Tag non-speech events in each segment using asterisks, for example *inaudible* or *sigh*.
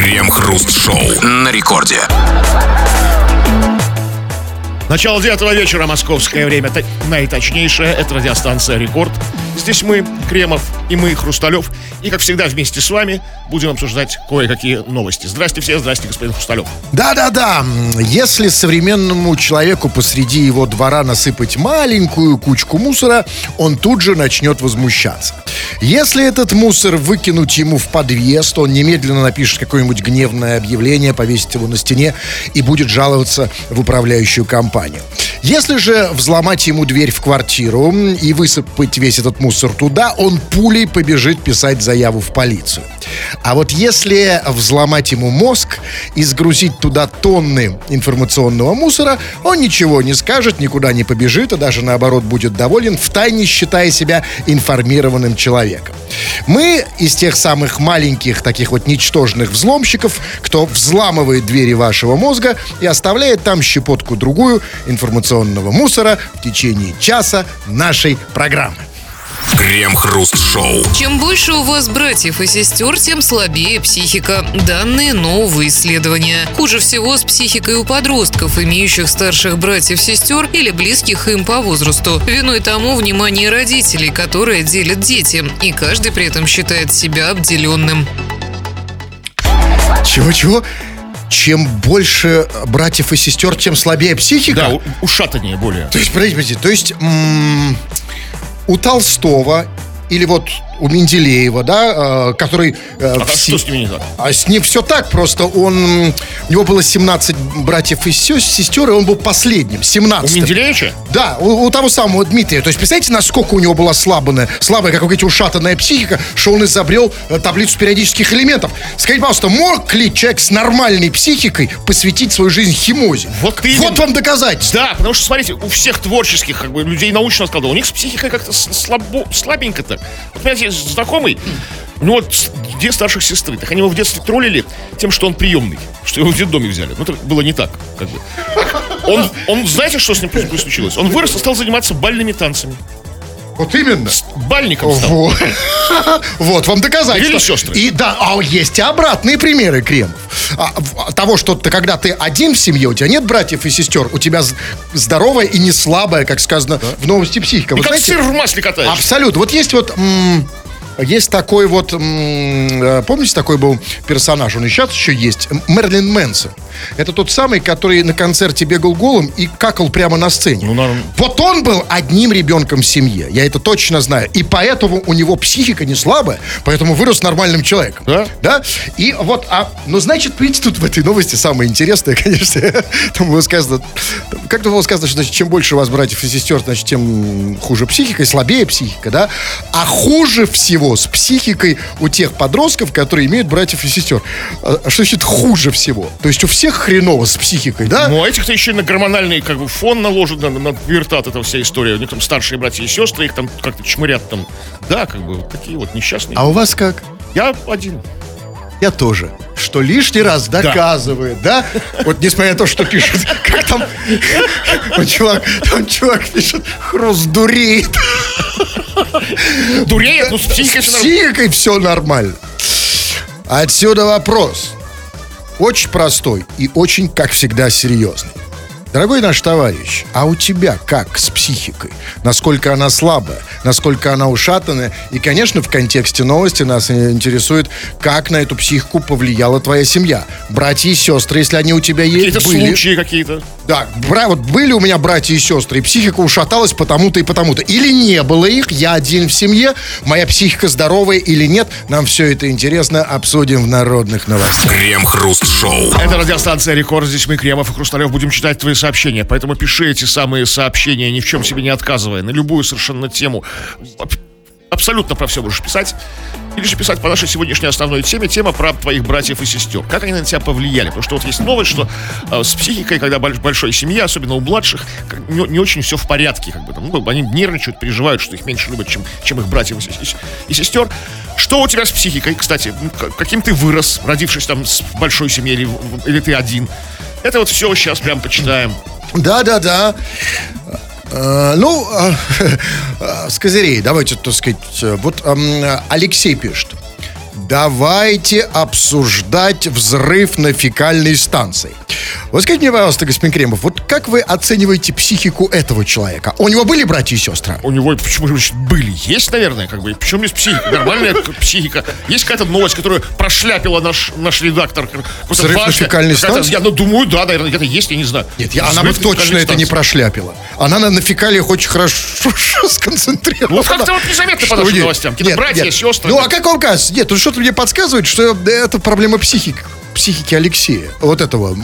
Крем-хруст-шоу на рекорде. Начало девятого вечера, московское время. Т- Наиточнейшее, это радиостанция «Рекорд». Здесь мы, Кремов, и мы, Хрусталев. И, как всегда, вместе с вами будем обсуждать кое-какие новости. Здрасте все, здрасте, господин Хрусталев. Да-да-да, если современному человеку посреди его двора насыпать маленькую кучку мусора, он тут же начнет возмущаться. Если этот мусор выкинуть ему в подъезд, он немедленно напишет какое-нибудь гневное объявление, повесит его на стене и будет жаловаться в управляющую компанию. Если же взломать ему дверь в квартиру и высыпать весь этот мусор туда, он пулей побежит писать заяву в полицию. А вот если взломать ему мозг и сгрузить туда тонны информационного мусора, он ничего не скажет, никуда не побежит, а даже наоборот будет доволен, втайне считая себя информированным человеком. Мы из тех самых маленьких, таких вот ничтожных взломщиков, кто взламывает двери вашего мозга и оставляет там щепотку другую информационного мусора в течение часа нашей программы. Крем-хруст-шоу. Чем больше у вас братьев и сестер, тем слабее психика. Данные нового исследования. Хуже всего с психикой у подростков, имеющих старших братьев-сестер или близких им по возрасту. Виной тому внимание родителей, которые делят дети, и каждый при этом считает себя обделенным. Чего-чего? Чем больше братьев и сестер, тем слабее психика? Да, ушатаннее более. То есть, подождите, подождите, то есть м, у Толстого или вот у Менделеева, да, э, который... э, А в что с ними не так? А с ним все так, просто он... У него было 17 братьев и сестер, и он был последним, 17 У Менделеевича? Да, у, у того самого Дмитрия. То есть, представляете, насколько у него была слабая, слабая, как вы говорите, ушатанная психика, что он изобрел э, таблицу периодических элементов. Скажите, пожалуйста, мог ли человек с нормальной психикой посвятить свою жизнь химозе? Вот именно. вот вам доказательство. Да, потому что, смотрите, у всех творческих как бы, людей научного склада, у них с психикой как-то слабо, слабенько так. Вот, понимаете, знакомый, у него две старших сестры, так они его в детстве троллили тем, что он приемный, что его в детдоме взяли. Ну, это было не так, как бы. Он, он, знаете, что с ним случилось? Он вырос и стал заниматься бальными танцами. Вот именно. Бальником стал. Вот. *laughs* Вот вам доказательство. Или сестры. И да, а есть и обратные примеры кремов. А, в- того, что ты, когда ты один в семье, у тебя нет братьев и сестер, у тебя здоровая и не слабая, как сказано в новости психика. И Вы как знаете, сыр в масле катаешься. Абсолютно. Вот есть вот... м, есть такой вот, э, помните, такой был персонаж, он и сейчас еще есть, Мерлин Мэнсон. Это тот самый, который на концерте бегал голым и какал прямо на сцене. Ну, норм. Вот он был одним ребенком в семье, я это точно знаю. И поэтому у него психика не слабая, поэтому вырос нормальным человеком. Да? Да? И вот, а, ну, значит, видите, тут в этой новости самое интересное, *laughs* конечно, там было сказано, как-то было сказано, что значит, чем больше у вас братьев и сестер, значит, тем хуже психика, и слабее психика, да? А хуже всего с психикой у тех подростков, которые имеют братьев и сестер. А Что значит хуже всего? То есть у всех хреново с психикой, да? Ну, а этих-то еще и на гормональный как бы, фон наложен, на, на пубертат, эта вся история. У них там старшие братья и сестры, их там как-то чмырят там. Да, как бы, такие вот несчастные. А у вас как? Я один. Я тоже. Что лишний раз доказывает, да? Вот несмотря на то, что пишут, как там, там чувак, там чувак пишет, хруст дуреет. Дуреет, ну с психикой С все нормально. психикой все нормально. Отсюда вопрос. Очень простой и очень, как всегда, серьезный. Дорогой наш товарищ, а у тебя как с психикой? Насколько она слабая? Насколько она ушатанная? И, конечно, в контексте новости нас интересует, как на эту психику повлияла твоя семья. Братья и сестры, если они у тебя есть, Какие-то были. случаи какие-то. Да, бра- вот были у меня братья и сестры, и психика ушаталась потому-то и потому-то. Или не было их, я один в семье, моя психика здоровая или нет, нам все это интересно, обсудим в народных новостях. Крем-хруст-шоу. Это радиостанция Рекорд. Здесь мы, Кремов и Хрусталев, будем читать твои сообщения. Поэтому пиши эти самые сообщения, ни в чем себе не отказывая, на любую совершенно тему. Аб- Абсолютно про все можешь писать. Или же писать по нашей сегодняшней основной теме, тема про твоих братьев и сестер. Как они на тебя повлияли? Потому что вот есть новость, что э, с психикой, когда больш- большой семья, особенно у младших, как не, не очень все в порядке. Как бы, там, ну, они нервничают, переживают, что их меньше любят, чем, чем их братьев и, и сестер. Что у тебя с психикой, кстати? Ну, Каким ты вырос, родившись там с большой семьей, или, в- или ты один? Это вот все сейчас прям почитаем. Да-да-да. Э, ну, э, э, *laughs* с козырей, давайте, так сказать, э, вот эм, Алексей пишет. давайте обсуждать взрыв на фекальной станции. Вот скажите мне, пожалуйста, господин Кремов, вот как вы оцениваете психику этого человека? У него были братья и сестры? У него почему значит, были? Есть, наверное, как бы. Почему есть психика? Нормальная *laughs* психика. Есть какая-то новость, которую прошляпила наш, наш редактор. Взрыв на фекальной станции? Я ну, думаю, да, наверное, где-то есть, я не знаю. Нет, я- она бы точно это не прошляпила. Она на, на фекалиях очень хорошо *laughs* сконцентрирована. Вот как-то вот незаметно по нашим новостям. Какие-то братья, сестры. Ну, а как вам кажется? Нет, ну что-то мне подсказывает, что это проблема психики психики Алексея, вот этого,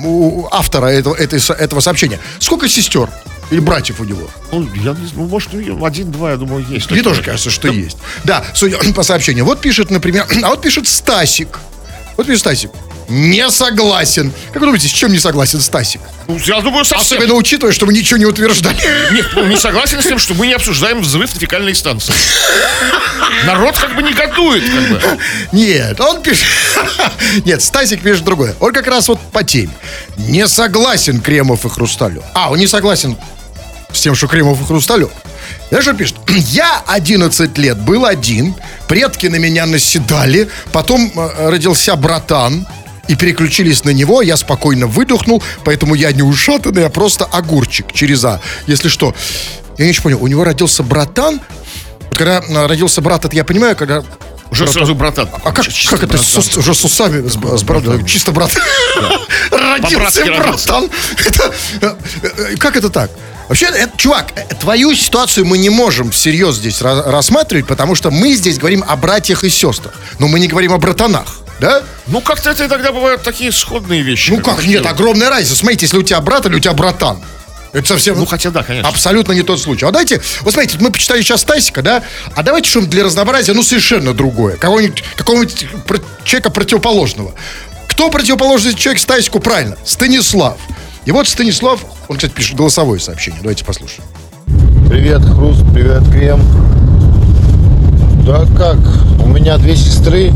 автора этого, этой этого сообщения. Сколько сестер или братьев у него? Ну, я не знаю, может, один-два, я думаю, есть. Мне тоже кажется, что есть. Да, судя по сообщению. Вот пишет, например, *clears throat* а вот пишет Стасик. Вот пишет Стасик. Не согласен. Как вы думаете, с чем не согласен Стасик? Ну, я думаю, совсем. Особенно учитывая, что мы ничего не утверждали. Нет, ну, не согласен с тем, что мы не обсуждаем взрыв на фекальной станции. Народ как бы негодует, как бы. Нет, он пишет... *laughs* Нет, Стасик пишет другое. Он как раз вот по теме. Не согласен Кремов и Хрусталев. А, он не согласен с тем, что Кремов и Хрусталев. Знаешь, что пишет? *clears throat* Я 11 лет был один, предки на меня наседали, потом э, родился братан, и переключились на него, я спокойно выдохнул, поэтому я не ушатанный, а просто огурчик через А. Если что, я не очень понял, у него родился братан, вот когда э, родился брат, это я понимаю, когда Уже сразу братан. а как, Чисто как это с, братан. уже с усами, с, с братом? Чисто брат. *laughs* Родился По-братски братан. Это, э, э, Как это так? Вообще, это, чувак, э, твою ситуацию мы не можем всерьез здесь ра- рассматривать, потому что мы здесь говорим о братьях и сестрах, но мы не говорим о братанах, да? Ну, как-то это иногда бывают такие сходные вещи. Ну как, нет, огромная разница. Смотрите, если у тебя брат или у тебя братан. Это совсем... Ну, хотя да, конечно. Абсолютно не тот случай. А давайте, вот смотрите, мы почитали сейчас Тасика, да? А давайте что-нибудь для разнообразия, ну, совершенно другое. Кого-нибудь, какого-нибудь про- человека противоположного. Кто противоположный человек Стасику? Правильно, Станислав. И вот Станислав, он, кстати, пишет голосовое сообщение. Давайте послушаем. Привет, Хруст, привет, Крем. Да как? У меня две сестры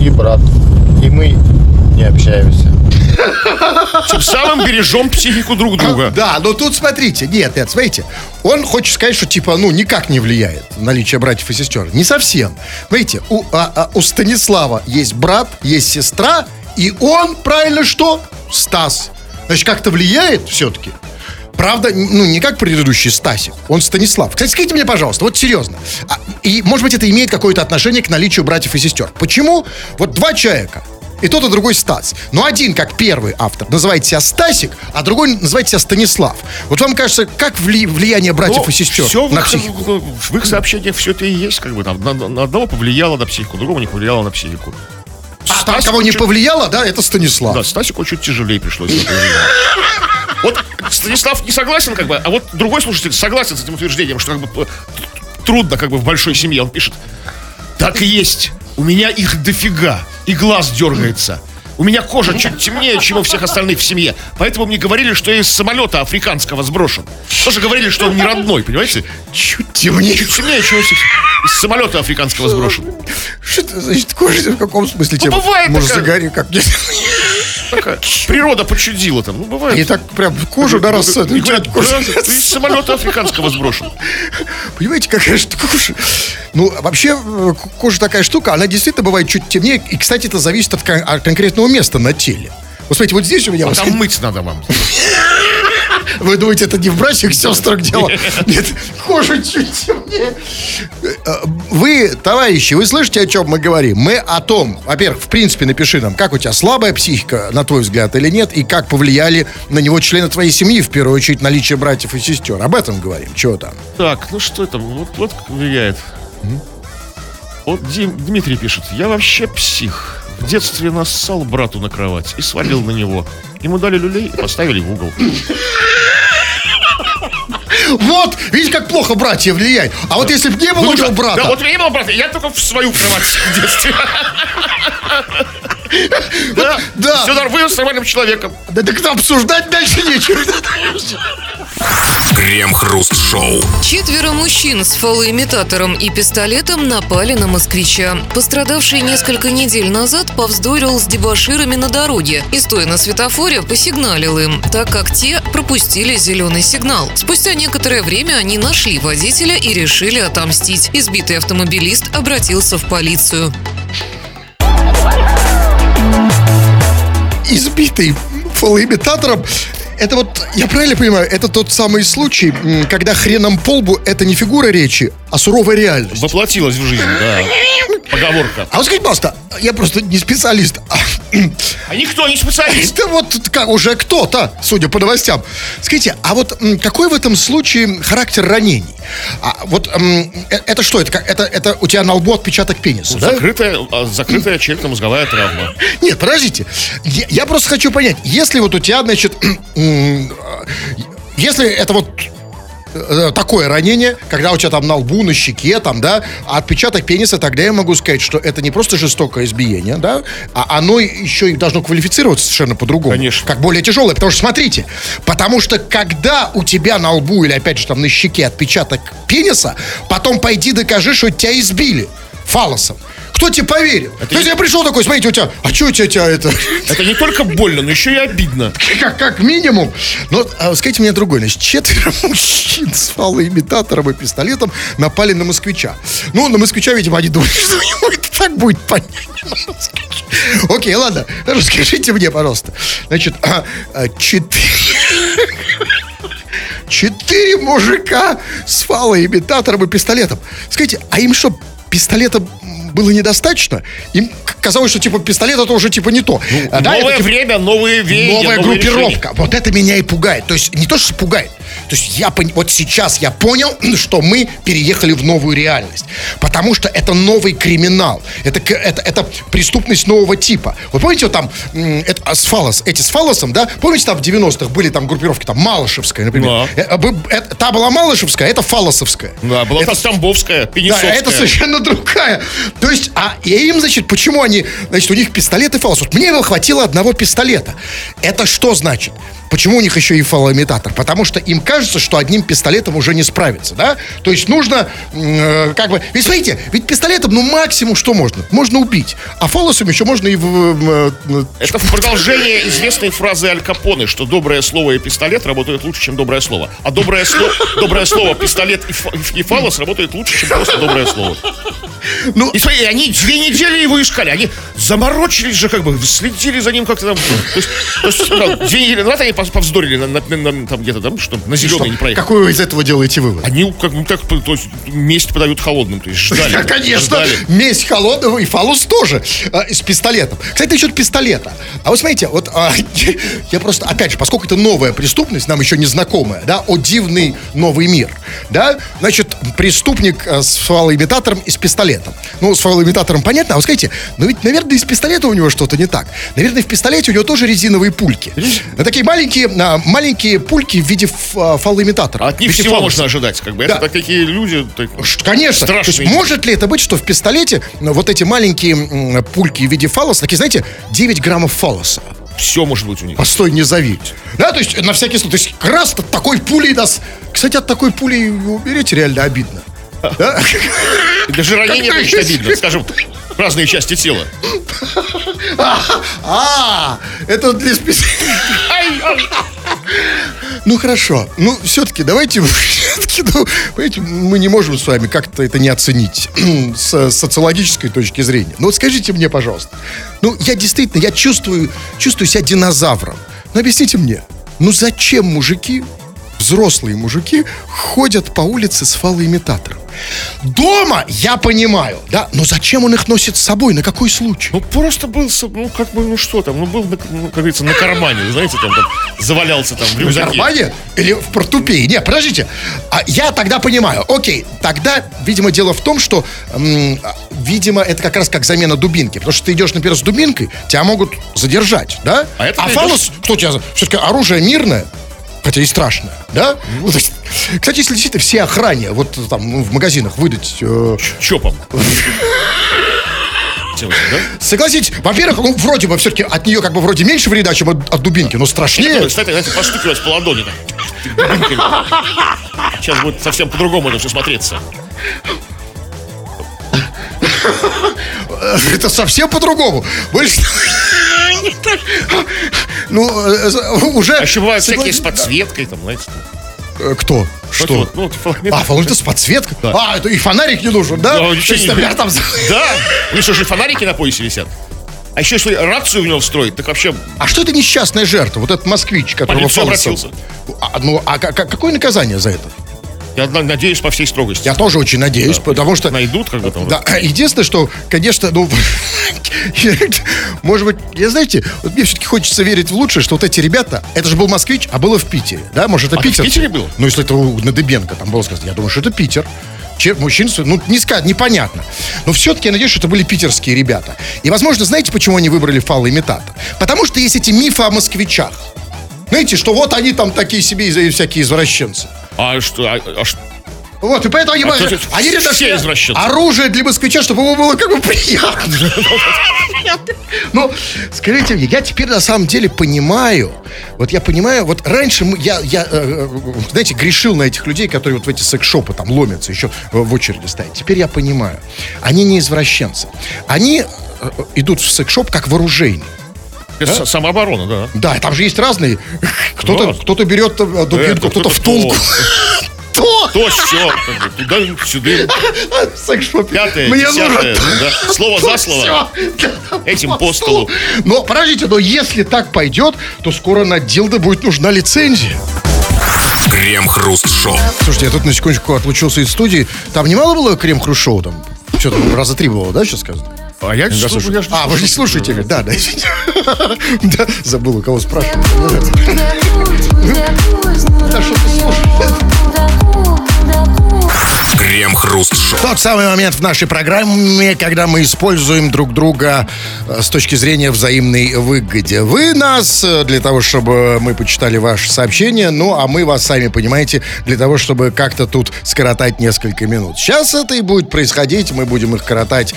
и брат. И мы не общаемся. Тем самым бережем психику друг друга. Да, но тут смотрите, нет, нет, смотрите, он хочет сказать, что типа, ну, никак не влияет наличие братьев и сестер. Не совсем. Смотрите, у, а- а у Станислава есть брат, есть сестра, и он, правильно что? Стас. Значит, как-то влияет все-таки. Правда, ну, не как предыдущий Стасик, он Станислав. Кстати, скажите мне, пожалуйста, вот серьезно. а, и, может быть, это имеет какое-то отношение к наличию братьев и сестер. Почему? Вот два человека, и тот, и другой Стас. Но один, как первый автор, называет себя Стасик, а другой называет себя Станислав. Вот вам кажется, как вли- влияние братьев Ну, и сестер всё в на их- психику? В их сообщениях все это и есть, как бы там. На, на одного повлияло на психику, другого не повлияло на психику. А там, Стасику кого не повлияло, да, это Станислав. Да, Стасику чуть тяжелее пришлось. Вот Станислав не согласен, как бы, а вот другой слушатель согласен с этим утверждением, что как бы трудно, как бы, в большой семье. Он пишет, так и есть, у меня их дофига, и глаз дергается. У меня кожа чуть темнее, чем у всех остальных в семье. Поэтому мне говорили, что я из самолета африканского сброшен. Тоже говорили, что он не родной, понимаете? Чуть темнее. Чуть темнее, чем у всех. Из самолета африканского сброшен. Что это значит кожа? В каком смысле? Ну, бывает Может, такая. загори, как нет? Такая природа почудила там. Ну, бывает. И так прям кожу на раз... И говорят, «Да, ты из самолета африканского сброшен. Понимаете, какая штука кожа? Ну, вообще, э, кожа такая штука, она действительно бывает чуть темнее. И, кстати, это зависит от, кон- от конкретного места на теле. Вот смотрите, вот здесь у меня... А там мыть надо вам. Вы думаете, это не в братьях, сестрах дело? *laughs* Нет, кожа чуть темнее. Э, Вы, товарищи, вы слышите, о чем мы говорим? Мы о том, во-первых, в принципе, напиши нам, как у тебя слабая психика, на твой взгляд, или нет, и как повлияли на него члены твоей семьи, в первую очередь, наличие братьев и сестер. Об этом говорим. Чего там? Так, ну что это? Вот, вот как влияет. Вот Дим- Дмитрий пишет. Я вообще псих. В детстве нассал брату на кровать и свалил на него. Ему дали люлей и поставили в угол. Вот, видите, как плохо братья влияют. А вот если бы не было у него брата... Да, вот не было брата, я только в свою кровать в детстве. *laughs* Да, да. Все нормально, вырос нормальным человеком. Да так обсуждать дальше нечего. *laughs* Крем-хруст-шоу. Четверо мужчин с фалоимитатором и пистолетом напали на москвича. Пострадавший несколько недель назад повздорил с дебоширами на дороге и, стоя на светофоре, посигналил им, так как те пропустили зеленый сигнал. Спустя некоторое время они нашли водителя и решили отомстить. Избитый автомобилист обратился в полицию. избитый фалоимитатором. Это вот, я правильно понимаю, это тот самый случай, когда хреном по лбу это не фигура речи, а суровая реальность. Воплотилась в жизнь, да. Поговорка. А вот скажите, пожалуйста, я просто не специалист, а А никто не специалист. это вот как уже кто-то, судя по новостям. Скажите, а вот какой в этом случае характер ранений? А вот э- это что? Это, это, это у тебя на лбу отпечаток пениса, да? Закрытая, а, закрытая черепно-мозговая травма. Нет, подождите. Я, я просто хочу понять, если вот у тебя, значит, *clears throat* м, если это вот э, такое ранение, когда у тебя там на лбу, на щеке, там, да, а отпечаток пениса, тогда я могу сказать, что это не просто жестокое избиение, да, а оно еще и должно квалифицироваться совершенно по-другому. Конечно. Как более тяжелое, потому что, смотрите, потому что когда у тебя на лбу или, опять же, там, на щеке отпечаток пениса, потом пойди докажи, что тебя избили фалосом. Кто тебе поверит? То есть я пришел такой, смотрите, у тебя, а что у тебя, тебя это... Это не только больно, но еще и обидно. Как, как минимум. Но а, скажите мне другое. Значит, четверо *laughs* мужчин с фалоимитатором и пистолетом напали на москвича. Ну, на москвича, видимо, они думали, *laughs* что ему это так будет понятно. Окей, ладно. Расскажите мне, пожалуйста. Значит, а, а, четыре... *laughs* Четыре мужика с фалоимитатором и пистолетом. Скажите, а им что, пистолета было недостаточно? Им казалось, что типа пистолет это уже типа не то. А, да, это, Новое типа, время, новые веяния, Новая новые группировка. Вот это меня и пугает. То есть не то, что пугает. То есть я пон- вот сейчас я понял, *clears throat* что мы переехали в новую реальность. Потому что это новый криминал. Это, это, это преступность нового типа. Вы помните, вот там это, а, с фалос, эти с фалосом, да? Помните, там в 90-х были там группировки, там Малышевская, например. Да. Э, бы- э, Та была Малышевская, это фалосовская. Да, была Это та Тамбовская, да, Пенисовская. это совершенно другая. То есть, а им, значит, почему они, значит, у них пистолет и фалос. Вот мне бы хватило одного пистолета. Это что значит? Почему у них еще и фалоимитатор? Потому что им кажется, что одним пистолетом уже не справиться, да? То есть нужно, э, как бы... Ведь смотрите, ведь пистолетом, ну, максимум что можно? Можно убить. А фалосом еще можно и в... в- в- Это в продолжение известной фразы Аль Капоне, что доброе слово и пистолет работают лучше, чем доброе слово. А доброе, сло- доброе слово, пистолет и, и фалос работают лучше, чем просто доброе слово. Ну, И смотри, они две недели его искали, они заморочились же, как бы, следили за ним как-то там. То есть, то есть, да, две недели назад они повздорили на, на- на- там где-то там, что на зеленый не проехали. какой вы из этого делаете вывод? Они как бы так, то есть, месть подают холодным, то есть *laughs* ждали. Да, конечно, ждали. месть холодного и фалус тоже э, с пистолетом. Кстати, насчет пистолета. А вот смотрите, вот а, *laughs* я просто, опять же, поскольку это новая преступность, нам еще не знакомая, да, о дивный новый мир, да, значит, преступник э, с фалоимитатором и с пистолетом. Ну, с фалоимитатором понятно, а вот скажите, ну ведь, наверное, и с пистолета у него что-то не так. Наверное, в пистолете у него тоже резиновые пульки. Ну, Такие маленькие, а, маленькие пульки в виде а, фалоимитатора. От них всего фалоса. можно ожидать, как бы. Да. Это так- такие люди. так- Конечно. То Страшные. есть может ли это быть, что в пистолете ну, вот эти маленькие пульки в виде фалоса, такие, знаете, 9 граммов фалоса? Все может быть у них. Постой, не зови. Да, то есть на всякий случай. То есть как раз от такой пули нас... Кстати, от такой пули умереть реально обидно. Да? Даже ранение есть. обидно, скажем, разные части тела. А, это для спец... Ну хорошо. Ну, все-таки давайте, все-таки, ну, понимаете, мы не можем с вами как-то это не оценить с социологической точки зрения. Ну вот скажите мне, пожалуйста. Ну, я действительно, я чувствую, чувствую себя динозавром. Ну, объясните мне, ну зачем мужики, взрослые мужики, ходят по улице с фалоимитатором? Дома я понимаю, да, но зачем он их носит с собой, на какой случай? Ну, просто был, ну, как бы, ну, что там, ну, был, на- ну, как говорится, на кармане, знаете, там, там завалялся там в рюкзаке. кармане или в портупее? Не, подождите. А я тогда понимаю. Окей, тогда, видимо, дело в том, что, м, а, видимо, это как раз как замена дубинки. Потому что ты идешь, например, с дубинкой, тебя могут задержать, да? А ты фалос, кто тебя... Все-таки оружие мирное, хотя и страшное, да? Ну, есть, кстати, если действительно все охране, вот там ну, в магазинах выдать... э, Чопом. Согласитесь, во-первых, ну, вроде бы все-таки от нее как бы вроде меньше вреда, чем от, от дубинки, но страшнее. Кстати, знаете, постукивать по ладони. Сейчас будет совсем по-другому это все смотреться. Это совсем по-другому. Больше... *laughs* Ну, э, уже... А еще бывают всякие с подсветкой, там, знаете. Э, Кто? Что? Ну. А, фонарик с подсветкой? Да. А, это и фонарик не нужен, да? Да, То ничего есть, не- например, там... *laughs* Да, у них что же фонарики на поясе висят? А еще если рацию в него встроить, так вообще А что это несчастная жертва? Вот этот москвич, который полицию обратился. А, ну, а ка- ка- какое наказание за это? Я на- надеюсь по всей строгости. Я тоже очень надеюсь, потому что... Найдут как бы там. Да, единственное, что, конечно, ну, *laughs* может быть, я знаете, вот мне все-таки хочется верить в лучшее, что вот эти ребята, это же был москвич, а было в Питере, да, может, это А, Питер? в Питере был? Ну, если это у Надыбенко там было сказано, я думаю, что это Питер. Че- Мужчин, ну, не сказать, непонятно. Но все-таки я надеюсь, что это были питерские ребята. И, возможно, знаете, почему они выбрали фалоимитатор? Потому что есть эти мифы о москвичах. Знаете, что вот они там такие себе всякие извращенцы. А что? а- а что- Вот, и поэтому они, А они все решили извращенцы. оружие для москвича, чтобы ему было как бы приятно. Ну, скажите мне, я теперь на самом деле понимаю, вот я понимаю, вот раньше мы- я, я э, э, знаете, грешил на этих людей, которые вот в эти секс-шопы там ломятся, еще в очереди стоят. Теперь я понимаю, они не извращенцы. Они э, идут в секс-шоп как вооружение. Это Самооборона, да. Да, там же есть разные. Кто-то Да. кто берет дубинку, Это, кто-то кто-то втулку. То! То все, туда, сюда. *laughs* В секс-шопе. Пятое, Мне десятое, нужно да. *laughs* Слово за слово. Этим по столу. Но подождите, но если так пойдет, то скоро на Дилда будет нужна лицензия. Крем-хруст-шоу. Слушайте, я тут на секундочку отлучился из студии. Там немало было крем-хруст-шоу там? Что там, раза три было, да, сейчас сказано? А я не Да, слушаю. я А, вы же не слушаете? Да, да, извините. *laughs* Да, забыл, у кого спрашивать. Да, что ты слушаешь? Крем-хруст-шоу. Тот самый момент в нашей программе, когда мы используем друг друга э, с точки зрения взаимной выгоде. Вы нас э, для того, чтобы мы почитали ваше сообщение, ну, а мы вас, сами понимаете, для того, чтобы как-то тут скоротать несколько минут. Сейчас это и будет происходить, мы будем их коротать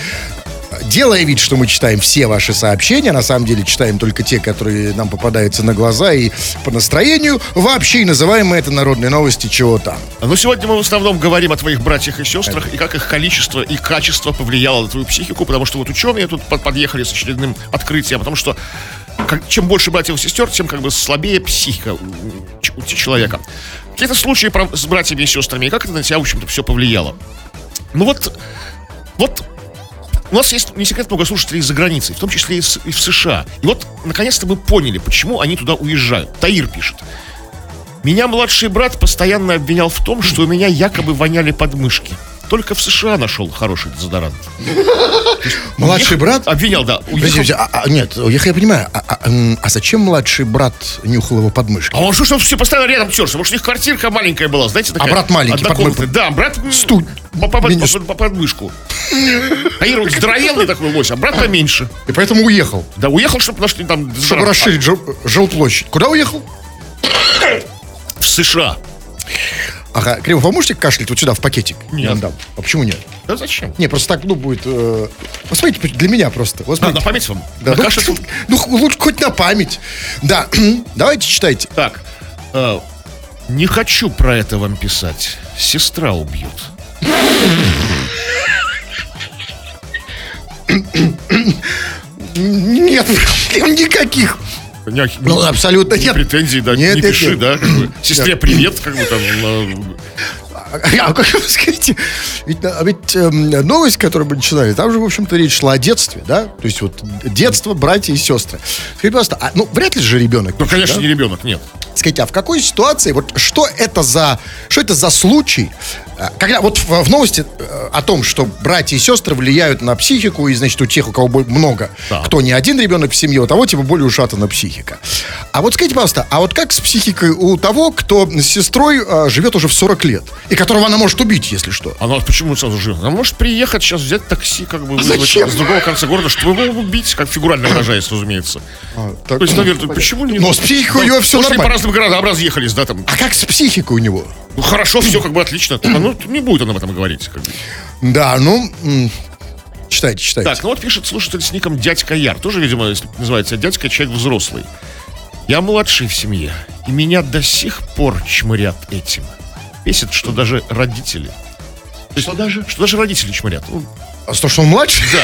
делая вид, что мы читаем все ваши сообщения, на самом деле читаем только те, которые нам попадаются на глаза и по настроению, вообще и называем мы это народные новости чего там. Но сегодня мы в основном говорим о твоих братьях и сестрах и как их количество и качество повлияло на твою психику, потому что вот ученые тут под- подъехали с очередным открытием, потому что как- чем больше братьев и сестер, тем как бы слабее психика у, у человека. Какие-то случаи про- с братьями и сестрами, и как это на тебя, в общем-то, все повлияло. Ну вот, вот у нас есть, не секрет, много слушателей из-за границы, в том числе и, с- и в США. И вот, наконец-то мы поняли, почему они туда уезжают. Таир пишет. Меня младший брат постоянно обвинял в том, что у меня якобы воняли подмышки. Только в США нашел хороший дезодорант. Младший брат? Обвинял, да. Подождите, а- а, нет, я, понимаю, а, а, зачем младший брат нюхал его подмышки? А он что, что все постоянно рядом терся? Может, у них квартирка маленькая была, знаете, такая? А брат маленький, однокомнатная. под- Да, брат м, Сту- по, по- подмышку. А Ира здоровенный такой лось, а брат поменьше. И поэтому уехал, Да, уехал, чтобы нашли там чтобы расширить жил- жилплощадь. Куда уехал? в США. Ага, Кремов, а можете кашлять вот сюда, в пакетик? Нет. Я вам дам. А почему нет? Да зачем? Не, просто так, ну, будет... э, Вот смотрите, для меня просто. Вот А, смотрите. на память вам? Да, На ну, ну, лучше хоть на память. Да, *clears throat* давайте читайте. Так, э, не хочу про это вам писать. Сестра убьет. Нет, *laughs* никаких. Не- Ну, абсолютно нет. Претензий, да, Нет, не нет, пиши, нет. да. Сестре привет, как бы там. Э, А как *laughs* вы скажете? Ведь, а ведь эм, новость, которую мы начинали, там же, в общем-то, речь шла о детстве, да? То есть вот детство, братья и сестры. Скажите, пожалуйста, а, ну, вряд ли же ребенок. Ну, конечно, да? не ребенок, нет. Скажите, а в какой ситуации, вот что это за, что это за случай, э, когда вот в, в новости э, о том, что братья и сестры влияют на психику, и, значит, у тех, у кого много, Так. кто не один ребенок в семье, у того, типа, более ушатана психика. А вот скажите, пожалуйста, а вот как с психикой у того, кто с сестрой э, живет уже в 40 лет, и которого она может убить, если что? Она почему сразу живет? Она может приехать сейчас, взять такси, как бы вызвать зачем? с другого конца города, чтобы его убить, как фигурально выражаясь, разумеется. так, То есть, ну, наверное, почему не... Но с психикой у него всё Может, они по нормально. разным городам разъехались, да, там. А как с психикой у него? Ну, хорошо, все как бы отлично. Только, Ну, не будет он об этом говорить. как бы. Да, ну, читайте, читайте. Так, ну вот пишет слушатель с ником Дядька Яр. Тоже, видимо, называется дядька, человек взрослый. Я младший в семье, и меня до сих пор чмырят этим. Бесит, что даже родители... Что даже? Что даже родители чмырят. Ну, А то, что он младший? да.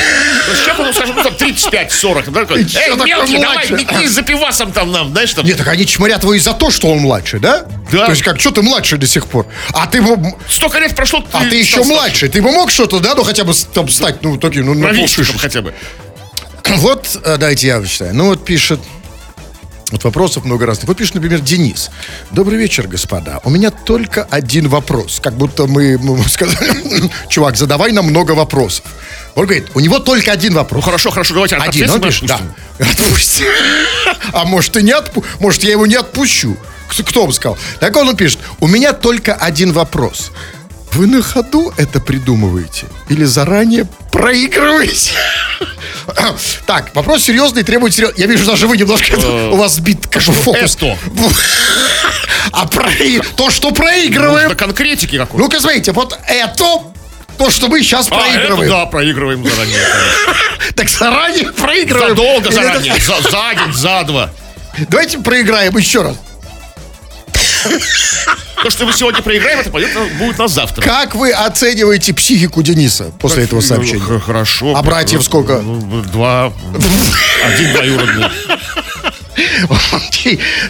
То есть человеку, ну, скажем, ну, там 35-40. Да, такой, Ты Эй, мелкий, давай, младший?» метни за пивасом там нам, знаешь, там. Нет, так они чморят его из-за того, что он младший, да? Да. То есть как, что ты младший до сих пор? А ты бы... Столько лет прошло, А ты еще стал младший, ты бы мог что-то, да, ну хотя бы там стать, ну, таким, ну, на хотя бы. Вот, э, дайте я читаю. Ну вот пишет, вот вопросов много разных. Вот пишет, например, Денис. Добрый вечер, господа. У меня только один вопрос. Как будто мы, мы сказали, *laughs* чувак, задавай нам много вопросов. Он говорит, у него только один вопрос. Ну хорошо, хорошо, давайте Один, он пишет, да. Отпусти. *laughs* А может и не отпу... Может, я его не отпущу. Кто, вам сказал? Так он пишет, у меня только один вопрос. Вы на ходу это придумываете? Или заранее проигрываете? *laughs* *coughs* Так, вопрос серьезный, требует серьезный. Я вижу, даже вы немножко это- у вас сбит фокус. Эсто. А про... то, что проигрываем. конкретики какой-то. Ну-ка, смотрите, вот это то, что мы сейчас А, это проигрываем. да, проигрываем заранее. конечно. *laughs* Так заранее проигрываем. Задолго заранее, за, за день, за два. это- Давайте проиграем еще раз. То, что мы сегодня проиграем, это пойдет, будет на завтра. Как вы оцениваете психику Дениса после этого сообщения? Х- Хорошо. А братьев сколько? Ну, Два. Один двоюродный.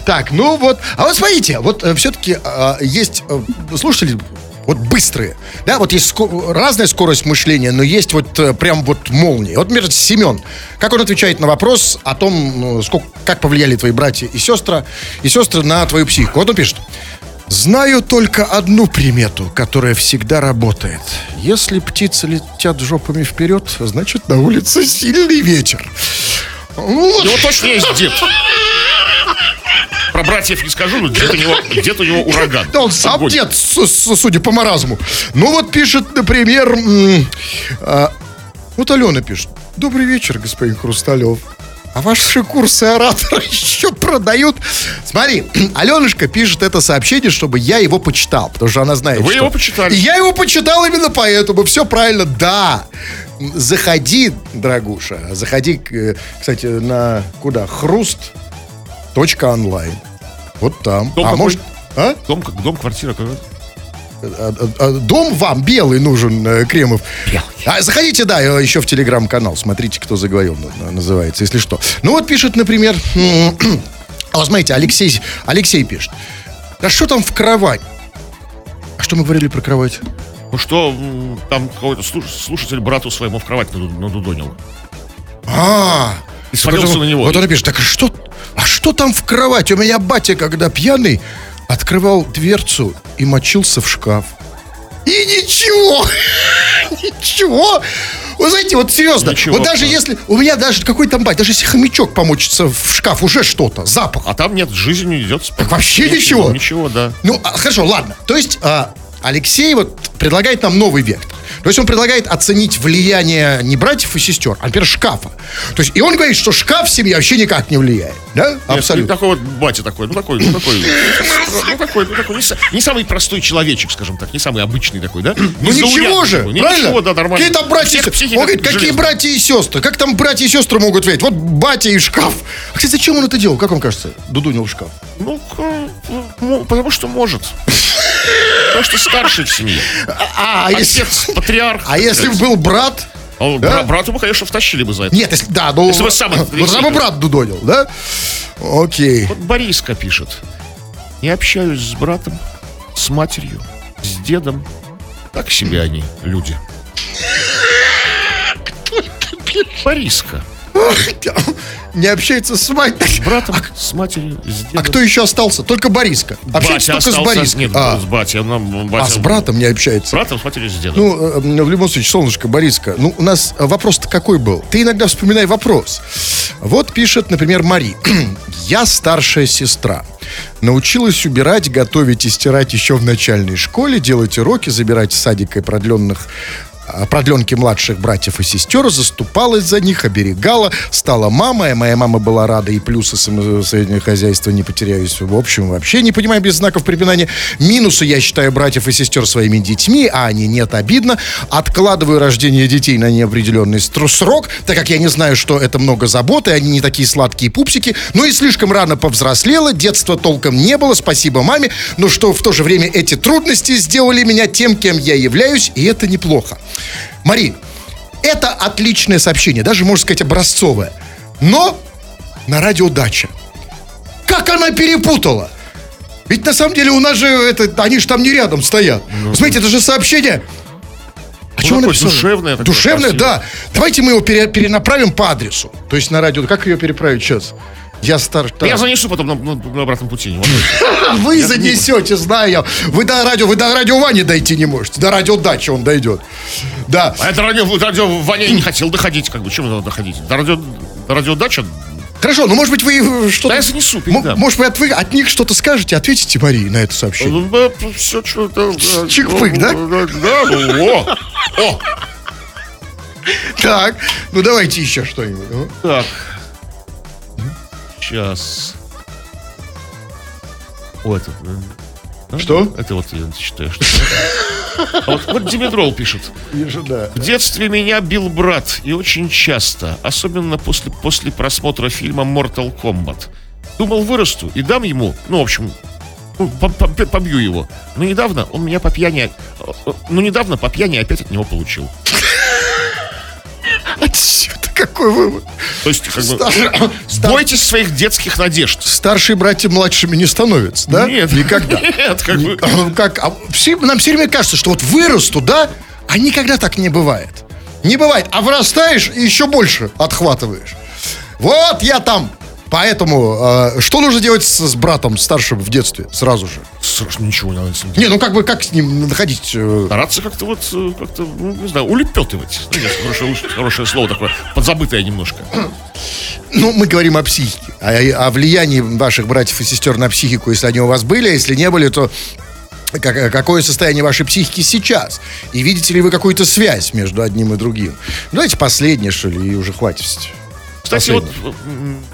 Так, ну вот. А вот смотрите, вот все-таки есть э, слушатели вот быстрые. Да, вот есть ско- разная скорость мышления, но есть вот э, прям вот молния. Вот, например, Семен, как он отвечает на вопрос о том, ну, сколько, как повлияли твои братья и сестры, и сестры на твою психику. Вот он пишет. Знаю только одну примету, которая всегда работает. Если птицы летят жопами вперед, значит на улице сильный ветер. Него точно есть дед. Про братьев не скажу, но дед у него, дед у него ураган. Да он сам Огонь. дед, судя по маразму. Ну вот пишет, например, а, вот Алена пишет. Добрый вечер, господин Хрусталев. А ваши курсы оратора *laughs* еще продают? Смотри, *clears throat* Аленушка пишет это сообщение, чтобы я его почитал, потому что она знает, Вы что- его почитали. И я его почитал именно поэтому. Все правильно, да. Заходи, дорогуша, заходи, э, кстати, на куда? Хруст. Точка онлайн. Вот там. Дом а какой? может... А? Дом, дом, квартира. какой? А, а, а, Дом вам белый нужен, э, Кремов. А, заходите, да, э, еще в телеграм-канал. Смотрите, кто заговорил, на- называется, если что. Ну вот пишет, например, *clears throat* а смотрите, Алексей, Алексей пишет. Да что там в кровать? А что мы говорили про кровать? Ну что, там какой-то слуш- слушатель брату своему в кровать наду- надудонил. А, И свалился на него. Вот он пишет, так а что, а что там в кровати? У меня батя, когда пьяный, открывал дверцу и мочился в шкаф. И ничего, *laughs* ничего. Вы знаете, вот серьезно, Ничего, вот даже да. если, у меня даже какой там батя, даже если хомячок помочится в шкаф, уже что-то, запах. А там нет, жизнь не идет. Так вообще ничего? Ничего, да. Ну, а, хорошо, ладно. То есть а, Алексей вот предлагает нам новый вектор. То есть он предлагает оценить влияние не братьев и сестер, а, например, шкафа. То есть, и он говорит, что шкаф в семье вообще никак не влияет. Да? Нет, Абсолютно. Такой вот батя такой, ну такой, ну такой, ну такой, ну такой, не, са- не самый простой человечек, скажем так, не самый обычный такой, да? Ну ничего же, такой. Правильно? Ничего, да, нормально. Какие там братья и сестры? Он говорит, какие братья и сестры? Как там братья и сестры могут ответить? Вот батя и шкаф. А, кстати, зачем он это делал? Как вам кажется? Дудунил в шкаф. Ну, ну, потому что может. Потому что старший в семье. А, а если, патриарх. а если бы был брат? А он Да? бра- Брату бы, конечно, втащили бы за это. Нет, если, да, ну... Если бы сам это Вот сам брат дудонил, да? Окей. Вот Бориска пишет. Не общаюсь с братом, с матерью, с дедом. Так себе они, люди. *laughs* Бориска. Не общается с матерью. С братом, с матерью, с дедом. А кто еще остался? Только Бориска. Общается Батя только с остался. Бориской. Нет, а, с батей. нам- батя- а с братом не С общается. братом, с матерью, с дедом. Ну, э, в любом случае, солнышко, Бориска, ну, у нас вопрос-то какой был? Ты иногда вспоминай вопрос. Вот пишет, например, Мари. *clears throat* Я старшая сестра. Научилась убирать, готовить и стирать еще в начальной школе, делать уроки, забирать с садика и продленных а, продленки младших братьев и сестер, заступалась за них, оберегала, стала мамой, а моя мама была рада и плюсы среднего хозяйства не потеряюсь. В общем, вообще не понимаю без знаков препинания. Минусы я считаю братьев и сестер своими детьми, а они нет обидно. Откладываю рождение детей на неопределенный срок, так как я не знаю, что это много заботы, они не такие сладкие пупсики. Ну и слишком рано повзрослела, детства толком не было, спасибо маме, но что в то же время эти трудности сделали меня тем, кем я являюсь, и это неплохо. Мари, это отличное сообщение, даже, можно сказать, образцовое. Но на радио «Дача». Как она перепутала? Ведь на самом деле у нас же это, они же там не рядом стоят. Смотрите, это же сообщение А чё вы такое душевное такое, Душевное, красивое. да. Давайте мы его пере- перенаправим по адресу. То есть на радио. Как ее переправить сейчас? Я стар... Я занесу потом на, на- на обратном пути. *laughs* Вы занесете, знаю я. Вы до радио, вы до радио Вани дойти не можете. До радио Дачи он дойдет. Да. А это радио, радио Ваня не хотел доходить, как бы, чем надо доходить? До радио, до радиодача? Хорошо, ну может быть вы э, что-то... Да я занесу, передам. Может быть, от, вы от них что-то скажете, ответите Марии на это сообщение. Ну, да, все что-то... да, Чик-пык, ну, да? Да, да, ну, о, о, Так, ну давайте еще что-нибудь. ну. так. Сейчас. О, это... э, Что? Это вот я считаю, что... А вот, вот Димедрол пишет. Вижу, да. В детстве меня бил брат, и очень часто, особенно после, после просмотра фильма Mortal Kombat. Думал, вырасту и дам ему, ну, в общем, ну, по- по- побью его. Но недавно он меня по пьяни... э, э, Ну, недавно по пьяни опять от него получил. Какой вывод? То есть, как бы, Стар- стар- бойтесь своих детских надежд. Старшие братья младшими не становятся, да? Нет. Никогда. *laughs* Нет, как бы... А, Как, а все- нам все время кажется, что вот вырасту, да, а никогда так не бывает. Не бывает. А вырастаешь и еще больше отхватываешь. Вот я там. Поэтому э, что нужно делать с, с братом старшим в детстве сразу же? Страшно, ничего не надо с ним Не, ну как бы как с ним находить? э, Стараться как-то вот, э, как-то, ну, не знаю, улепетывать. Ну, хорошее, хорошее слово такое, подзабытое немножко. Ну, мы говорим о психике, о, о влиянии ваших братьев и сестер на психику, если они у вас были, а если не были, то как- какое состояние вашей психики сейчас? И видите ли вы какую-то связь между одним и другим? Ну, Давайте последнее, что ли, и уже хватит. Кстати, вот, Последнее. м,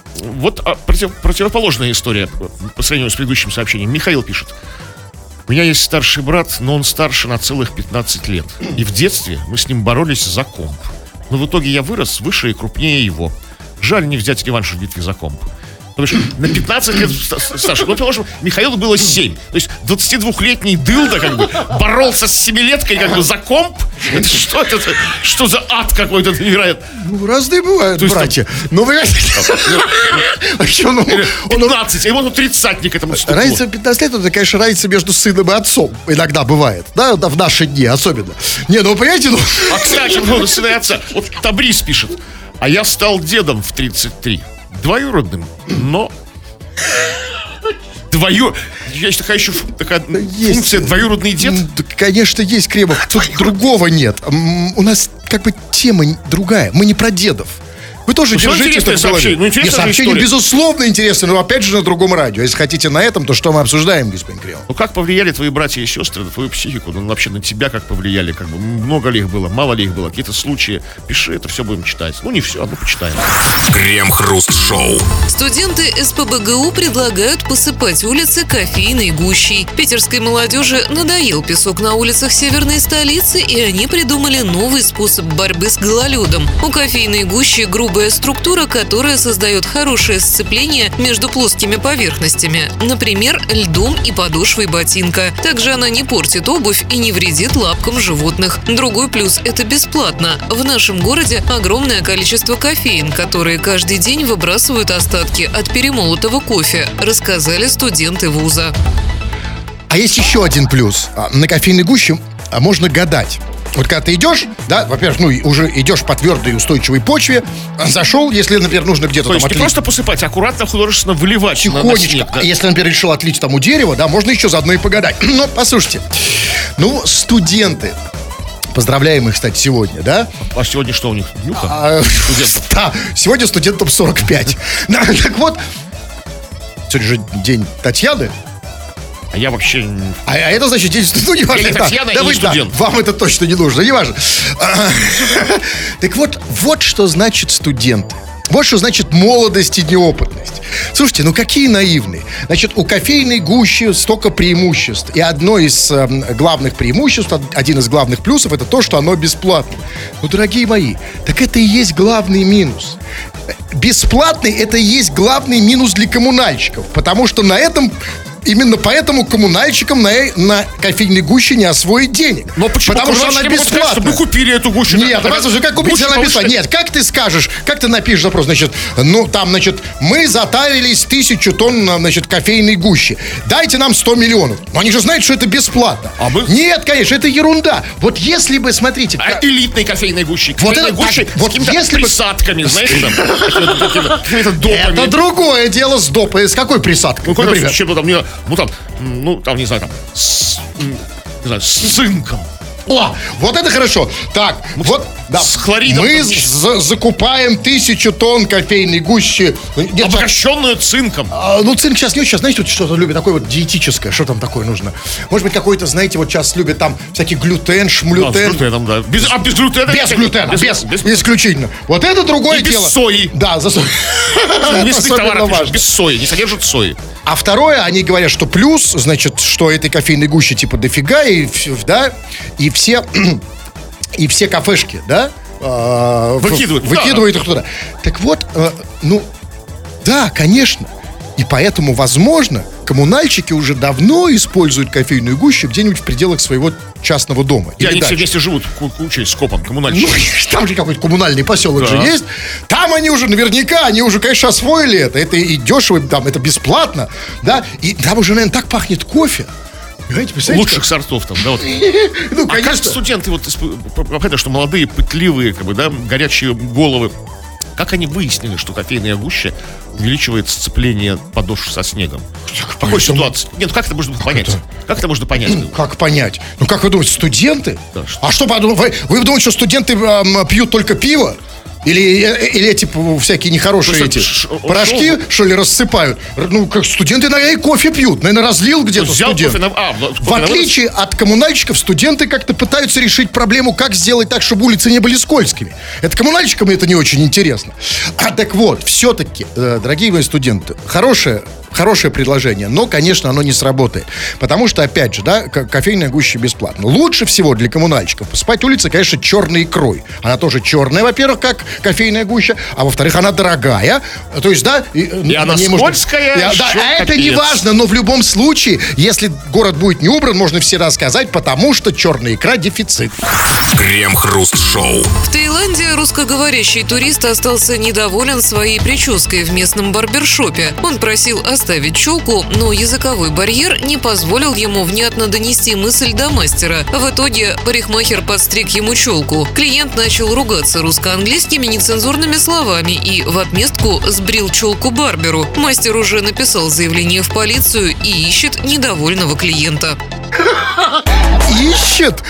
вот а, против- противоположная история по сравнению с предыдущим сообщением. Михаил пишет. У меня есть старший брат, но он старше на целых 15 лет. И в детстве мы с ним боролись за комп. Но в итоге я вырос выше и крупнее его. Жаль не взять реванш в битве за комп. Потому что на 15 лет старше. Ну, потому что Михаилу было 7. То есть 22-летний дылда как бы боролся с 7-леткой как бы за комп. Это что это? Что за ад какой-то невероятный? Ну, разные бывают, есть братья. Ну, вы А что, *laughs* ну, он- 15, а ему тут тридцатник этому стукнуло. Разница в 15 лет, это, конечно, разница между сыном и отцом. Иногда бывает. Да, да, в наши дни особенно. Не, ну, понимаете, ну... А, кстати, ну, сына и отца. Вот Табрис пишет. А я стал дедом в 33. Двоюродным, но... Двою... Есть такая еще такая есть. функция двоюродный дед. Конечно, есть Кремов. Тут другого нет. У нас как бы тема другая. Мы не про дедов. Вы тоже Ну, всё держите интересное это в голове. сообщение. Ну, интересная сообщение, история. безусловно, интересно, но опять же на другом радио. Если хотите на этом, то что мы обсуждаем, господин Кремов? Ну, как повлияли твои братья и сестры на твою психику? Ну, вообще на тебя как повлияли? Как бы много ли их было, мало ли их было? Какие-то случаи? Пиши, это все будем читать. Ну, не все, а мы почитаем. Крем-хруст-шоу. Студенты СПБГУ предлагают посыпать улицы кофейной гущей. Питерской молодежи надоел песок на улицах северной столицы, и они придумали новый способ борьбы с гололедом. У кофейной гущи грубая структура, которая создает хорошее сцепление между плоскими поверхностями, например, льдом и подошвой ботинка. Также она не портит обувь и не вредит лапкам животных. Другой плюс – это бесплатно. В нашем городе огромное количество кофеин, которые каждый день выбрасывают остатки от перемолотого кофе, рассказали студенты вуза. А есть еще один плюс. А, На кофейной гуще а, можно гадать. Вот когда ты идешь, да, во-первых, ну, уже идешь по твердой и устойчивой почве, зашел, если, например, нужно где-то То там есть не отлить просто посыпать, аккуратно, художественно выливать на- на тихонечко. снег, да? А если, например, решил отлить там у дерева, да, можно еще заодно и погадать. *clears throat* Но послушайте, ну, студенты, поздравляем их, кстати, сегодня, да? А сегодня что у них? Нюха? А, *laughs* Да, сегодня студентам 45. Да, *laughs* Так вот, сегодня же день Татьяны, А я вообще... А, а это значит. Ну, не важно. Или да. Да или вы- да, студент. Вам это точно не нужно, не важно. *laughs* Так вот, вот что значит студенты. Вот что значит молодость и неопытность. Слушайте, ну какие наивные. Значит, у кофейной гущи столько преимуществ. И одно из эм, главных преимуществ, од- один из главных плюсов, это то, что оно бесплатно. Ну, дорогие мои, так это и есть главный минус. Бесплатный это и есть главный минус для коммунальщиков. Потому что на этом именно поэтому коммунальщикам на, на кофейной гуще не освоить денег. Но почему? Потому что она могут сказать, бесплатная. Мы купили эту гущу. Нет, Да, послушай, как купить, она бесплатная? Нет, как ты скажешь, как ты напишешь запрос, значит, ну, там, значит, мы затарились тысячу тонн, значит, кофейной гущи. Дайте нам 100 миллионов. Но они же знают, что это бесплатно. А мы- Нет, конечно, это ерунда. Вот если бы, смотрите... А как- элитной кофейной гущи. Вот это- гущи так, вот если бы- присадками, там. какими-то- Какими-то *laughs* допами. Это другое дело с допой. С какой присадкой, Ну, чем-то там, ну, там, ну, там, не знаю, там, с, не знаю, с цинком. О, вот это хорошо. Так, вот, да. с хлоридом Мы за- закупаем тысячу тонн кофейной гущи. Нет, так, Обогащенную цинком. а, ну, цинк сейчас не очень. Сейчас, знаете, вот что-то любят такое вот диетическое. Что там такое нужно? Может быть, какой-то, знаете, вот сейчас любят там всякий глютен, Да, с шмлютен. глютеном, да. Без, а без глютена? Без глютена, без, исключительно. Вот это другое И без дело. сои. Да, за со- *laughs* Это Мясных особенно товаров без сои, не содержат сои. А второе, они говорят, что плюс, значит, что этой кофейной гущи типа дофига, и, да, и все, *clears throat* и все кафешки, да, а, Выкидывают, выкидывают их туда. Так вот, э, ну, да, конечно. И поэтому, возможно, коммунальщики уже давно используют кофейную гущу где-нибудь в пределах своего частного дома. И они все дачи. вместе живут ку- кучей, скопом, Ну, *laughs* коммунальщиками. там же какой-то коммунальный поселок Да. же есть. Там они уже наверняка, они уже, конечно, освоили это. Это и дешево, там это бесплатно. Да, и там уже, наверное, так пахнет кофе. Понимаете? Лучших сортов там, да, вот. как? *laughs* Ну, А как студенты, вот, понятно, что молодые, пытливые, как бы, да, горячие головы, как они выяснили, что кофейная гуща увеличивает сцепление подошв со снегом? В какой это- ситуации? Нет, ну как это можно понять? Как это можно понять? *clears throat* Как понять? Ну, как вы думаете, студенты? Да, что- а что, подум- вы, вы думаете, что студенты эм, пьют только пиво? Или, э, или эти п- всякие нехорошие Ну, эти ш- порошки, шо- что ли, рассыпают? Ну, как студенты, наверное, и кофе пьют. Наверное, разлил где-то Взял студент. кофе на... А, в- кофе В на отличие от коммунальщиков, студенты как-то пытаются решить проблему, как сделать так, чтобы улицы не были скользкими. Это коммунальщикам это не очень интересно. А так вот, все-таки, э, дорогие мои студенты, хорошее, хорошее предложение, но, конечно, оно не сработает. Потому что, опять же, да, ко- кофейная гуща бесплатно. Лучше всего для коммунальщиков посыпать улицы, конечно, черной икрой. Она тоже черная, во-первых, как кофейная гуща, а во-вторых, она дорогая. То есть, да... И, И она скользкая, Да, ещё а это не важно, но в любом случае, если город будет не убран, можно всегда сказать, потому что черная икра дефицит. Крем-хруст-шоу. В Таиланде русскоговорящий турист остался недоволен своей прической в местном барбершопе. Он просил оставить челку, но языковой барьер не позволил ему внятно донести мысль до мастера. В итоге парикмахер подстриг ему челку. Клиент начал ругаться русско-английскими нецензурными словами и в отместку сбрил челку барберу. Мастер уже написал заявление в полицию и ищет недовольного клиента. Ищет.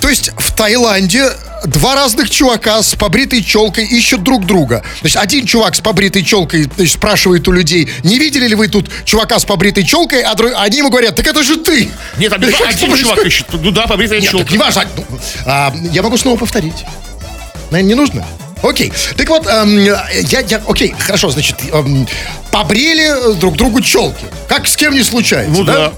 То есть в Таиланде два разных чувака с побритой челкой ищут друг друга. Значит, один чувак с побритой челкой значит, спрашивает у людей, не видели ли вы тут чувака с побритой челкой, а дру- они ему говорят, так это же ты. Нет, там *laughs* один происходит? чувак ищет. Ну да, побритая Нет, челка. так не важно. Ну, а, я могу снова повторить. Наверное, не нужно? Окей. Так вот, эм, я, я, окей, хорошо, значит, эм, побрили друг другу челки. Как с кем не случается, Ну да.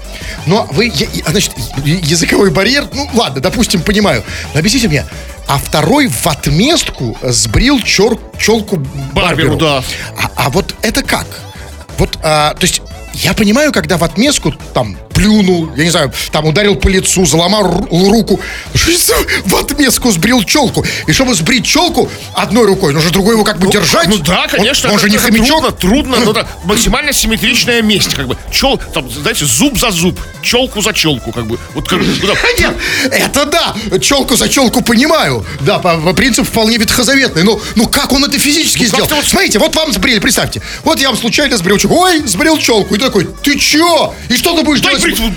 Но вы, я- значит, языковой барьер, ну ладно, допустим, понимаю. Но объясните мне, а второй в отместку сбрил чер, челку Барберу. Барберу, да. А, а вот это как? Вот, а, то есть, я понимаю, когда в отместку там плюнул, я не знаю, там ударил по лицу, заломал ру- руку, в отместку сбрил челку. И чтобы сбрить челку одной рукой, нужно другой его как бы держать. Ну да, конечно. Он, он же не хомячок. Трудно, трудно, но это максимально симметричная месть, как бы. Чел, там, знаете, зуб за зуб, челку за челку, как бы. Вот как, ну, да. Нет, это да, челку за челку понимаю. Да, по, по принципу вполне ветхозаветный. Но ну как он это физически Ну, сделал? вот- Смотрите, вот вам сбрили, представьте. Вот я вам случайно сбрил челку. Ой, сбрил челку. И такой, ты чё? И что ты будешь Дай делать? Бритву.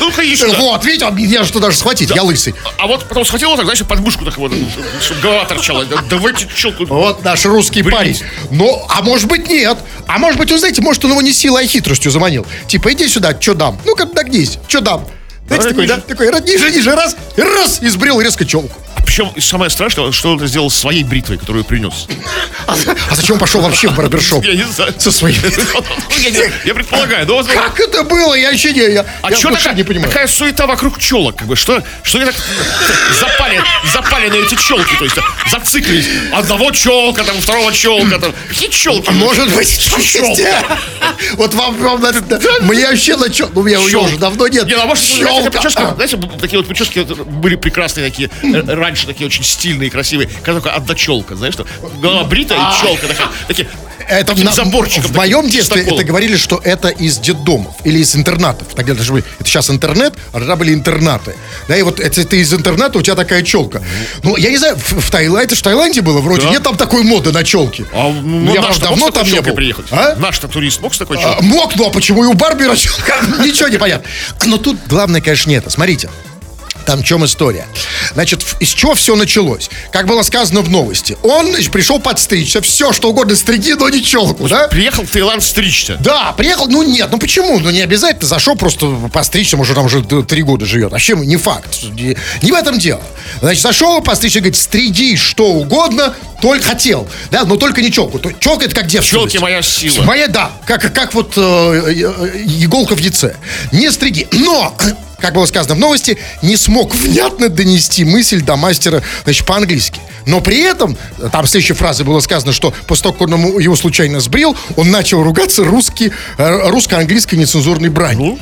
Ну-ка, сюда. Вот, видите, он- я же что даже схватить, я лысый. А вот потом схватил вот так, знаешь, подмышку так вот, чтобы голова торчала. Да, Давайте челку. Вот наш русский парень. Ну, а может быть нет. А может быть, вы знаете, может он его не силой, а хитростью заманил. Типа, иди сюда, что дам? Ну-ка, нагнись, что дам? Знаете, такой, да? Такой, раз, ниже, ниже, раз, раз, и сбрил резко челку. Причем самое страшное, что он это сделал своей бритвой, которую принес. А, а зачем он пошел вообще в барбершоп? Я не знаю. Со своей... Я предполагаю, Как это было? Я еще не... А что такая, не понимаю. такая суета вокруг челок? Как бы, что, что они так запали, запали на эти челки? То есть зациклились. Одного челка, там, второго челка. Там. Какие челки? Может быть, Челка. Вот вам, вам надо- мне вообще на чел... Ну, меня уже давно нет. Не, ну, а может, прическа, знаете, такие вот прически были прекрасные такие, э, раньше такие очень стильные, красивые, когда только одна челка, знаешь, что голова бритая и челка такая, такие, Это заборчиком. В моем детстве это говорили, что это из детдомов или из интернатов. Тогда даже были- это сейчас интернет, а тогда были интернаты. Да, и вот это ты из интерната, у тебя такая челка. Ну, я не знаю, в, в Таиланде, в Таиланде было вроде, Да. нет там такой моды на челки. А ну, я, наш правда, мог давно там не был. приехать? А? Наш-то турист мог с такой А, челкой? мог, ну а почему и у челка? *laughs* Ничего не понятно. Но тут главное, конечно, не это. Смотрите. Там в чем история? Значит, из чего все началось? Как было сказано в новости. Он значит, пришел подстричься, все, что угодно стриги, но не челку, да? Приехал в Таиланд стричься. Да, приехал, ну нет, ну почему? Ну не обязательно, зашел просто постричься, может, там уже три года живет. Вообще не факт. Не, не в этом дело. Значит, зашел постричься, говорит, стриги что угодно, только хотел. Да, но только не челку. Челка это как девственность. Челки моя сила. Моя, да, как, как вот э, э, иголка в яйце. Не стриги. Но, как было сказано в новости, не смог внятно донести мысль до мастера, значит, по-английски. Но при этом, там в следующей фразе было сказано, что после того, как он его случайно сбрил, он начал ругаться русский, э, русско-английской нецензурной бранью.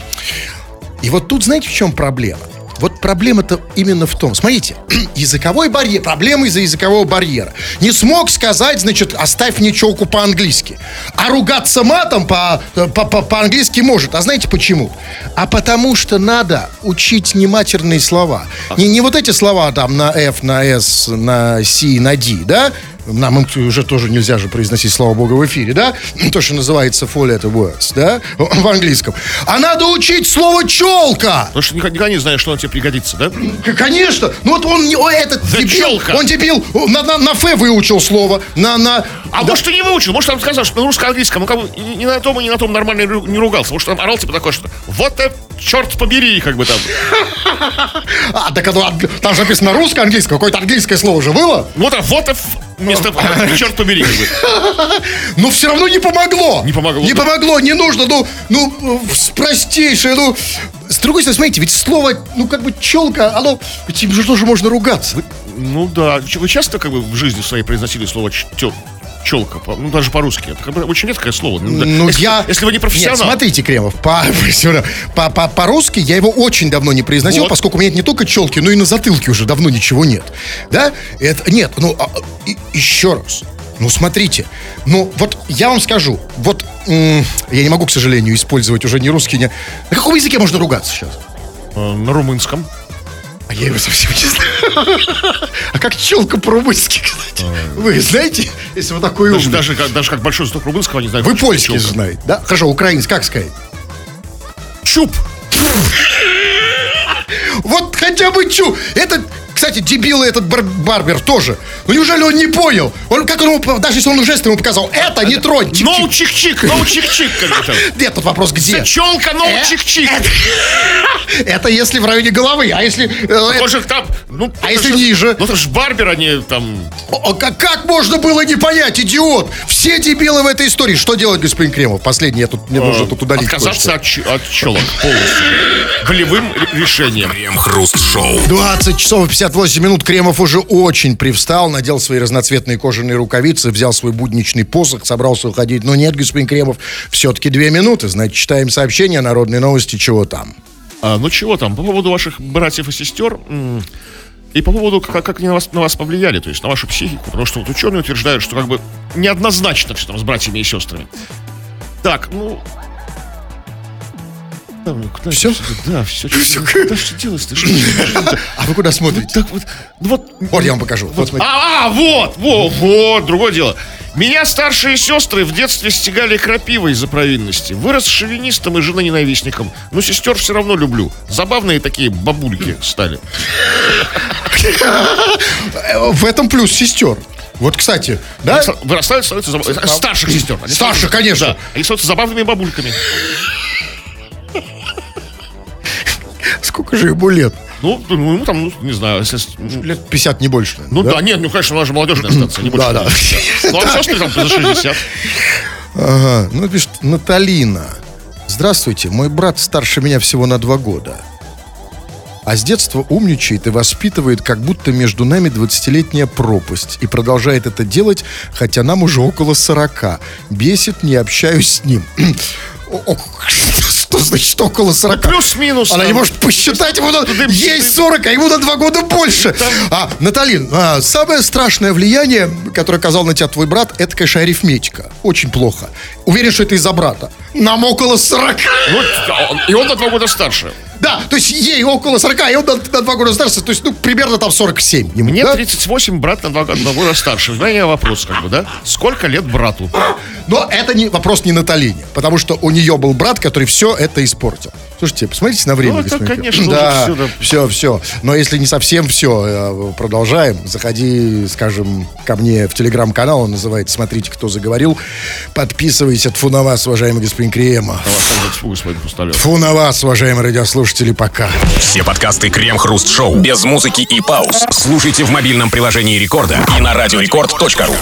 И вот тут знаете, в чем проблема? Вот проблема-то именно в том, смотрите, *clears throat* языковой барьер, проблема из-за языкового барьера. Не смог сказать, значит, оставь мне челку по-английски. А ругаться матом по- по- по- по-английски может. А знаете почему? А потому что надо учить не матерные слова. Не, не вот эти слова там на F, на S, на C, на D, да? Нам им уже тоже нельзя же произносить, слава богу, в эфире, да? *clears throat* То, что называется four letter words, да? *clears throat* В английском. А надо учить слово челка. Потому что никогда, не знаешь, что он тебе пригодится, да? Конечно. Ну вот он, о, этот The дебил, челка. он дебил, на, на, на Ф выучил слово, на, на... А может, ты не выучил, может, он сказал, что на русском-английском, ну, как бы, и- на том, и не на том нормально не ругался. Может, он орал, типа, такое, что вот это, черт побери, как бы там. *laughs* А, так оно, анг- там же написано русско-английское, какое-то английское слово же было, Вот, а вот это, вместо, черт побери, *laughs* но все равно не помогло. Не помогло, Не помогло, не нужно, ну, ну, простейшее, ну... С другой стороны, смотрите, ведь слово, ну, как бы челка, оно, ведь им же тоже можно ругаться. Ну да, вы часто, как бы, в жизни своей произносили слово ч- тё- челка, по- ну, даже по-русски. Это очень редкое слово. Ну. Ну, если, я... Если вы не профессионал. Нет, смотрите, Кремов, по, *laughs* по, по, по-русски я его очень давно не произносил, Вот. поскольку у меня нет не только челки, но и на затылке уже давно ничего нет. Да? Это, нет, ну, а, и- еще раз. Ну, смотрите, ну, вот я вам скажу, вот я не могу, к сожалению, использовать уже ни русский, ни... На каком языке можно ругаться сейчас? э, на румынском. А я его совсем не знаю. А как челка по-румынски, кстати? Вы знаете, если вы такой Даже, умный. даже, как, даже как большой знаток румынского, не знаю. Вы это польский знаете, да? Хорошо, украинец, как сказать? Чуп. Вот хотя бы чу. Этот, кстати, дебил этот бар- барбер тоже. Ну неужели он не понял? Он, как он ему, даже если он жестом ему показал, это не тронь. чик-чик». Ноу чик-чик, ноу чик-чик, там. Нет, тут вопрос где? Челка, ноу Э, чик-чик. *laughs* Это если в районе головы, а если... э, Он же там, ну, А если же- ниже? Ну, это же барбер, они там... О, как, как можно было не понять, идиот? Все дебилы в этой истории. Что делать, господин Кремов? Последний, я тут, мне нужно тут удалить Отказаться кое-что. от, челок полностью. Волевым ре- решением. Крем-хруст-шоу. 20 часов и 58 минут. Кремов уже очень привстал, надел свои разноцветные кожаные рукавицы, взял свой будничный посох, собрался уходить. Но нет, господин Кремов, все-таки две минуты. Значит, читаем сообщения, народные новости, чего там. А, ну чего там, по поводу ваших братьев и сестер и по поводу, как, как они на вас, на вас повлияли, то есть на вашу психику, потому что вот ученые утверждают, что как бы неоднозначно все там с братьями и сестрами. Так, ну... Да, куда это Да, все. Что, да, что делать-то? Что- А вы куда смотрите? Так вот, ну вот... Вот я вам покажу. Вот смотрите. А, а, вот, вот, вот, другое дело. Меня старшие сестры в детстве стегали крапивой за провинности. Вырос шовинистом и женоненавистником. Но сестер все равно люблю. Забавные такие бабульки стали. В этом плюс сестер. Вот, кстати, да? Вырастают, становятся забав- э, старших сестер. Они Старших, конечно. Да, они становятся забавными бабульками. Сколько же ему лет? Ну, ну, ему там, ну, не знаю, Лет 50, не больше. Ну да? нет, ну, конечно, она же молодежная *clears throat* станция, не больше Да, да. 60. Ну, а все, что там за 60? Ага, ну пишет Наталина. Здравствуйте, мой брат старше меня всего на два года. А с детства умничает и воспитывает, как будто между нами 20-летняя пропасть. И продолжает это делать, хотя нам уже около 40. Бесит, не общаюсь с ним. *clears throat* О, о, Что значит около 40? Плюс-минус. Она там. не может посчитать, ему надо, ей тудым. 40, а ему на два года больше. А, Наталин, а, самое страшное влияние, которое оказал на тебя твой брат, это, конечно, арифметика. Очень плохо. Уверен, что это из-за брата. Нам около 40. Ну, и он на два года старше. Да, то есть ей около 40, и он на, на два года старше. То есть, ну, примерно там 47 ему, Мне да? 38, брат на два, на года старше. У меня вопрос, как бы, да? Сколько лет брату? Но это не, вопрос не Наталине, потому что у нее был брат, который все это испортил. Слушайте, посмотрите на время. Ну, это, конечно, Да, всё, да. все, все. Но если не совсем все, продолжаем. Заходи, скажем, ко мне в телеграм-канал, он называется «Смотрите, кто заговорил». Подписывайся, тфу на вас, уважаемый господин Кремов. Фу на вас, уважаемые радиослушатели, пока. Все подкасты Крем-Хруст Шоу без музыки и пауз. Слушайте в мобильном приложении Рекорда и на радиорекорд.ру.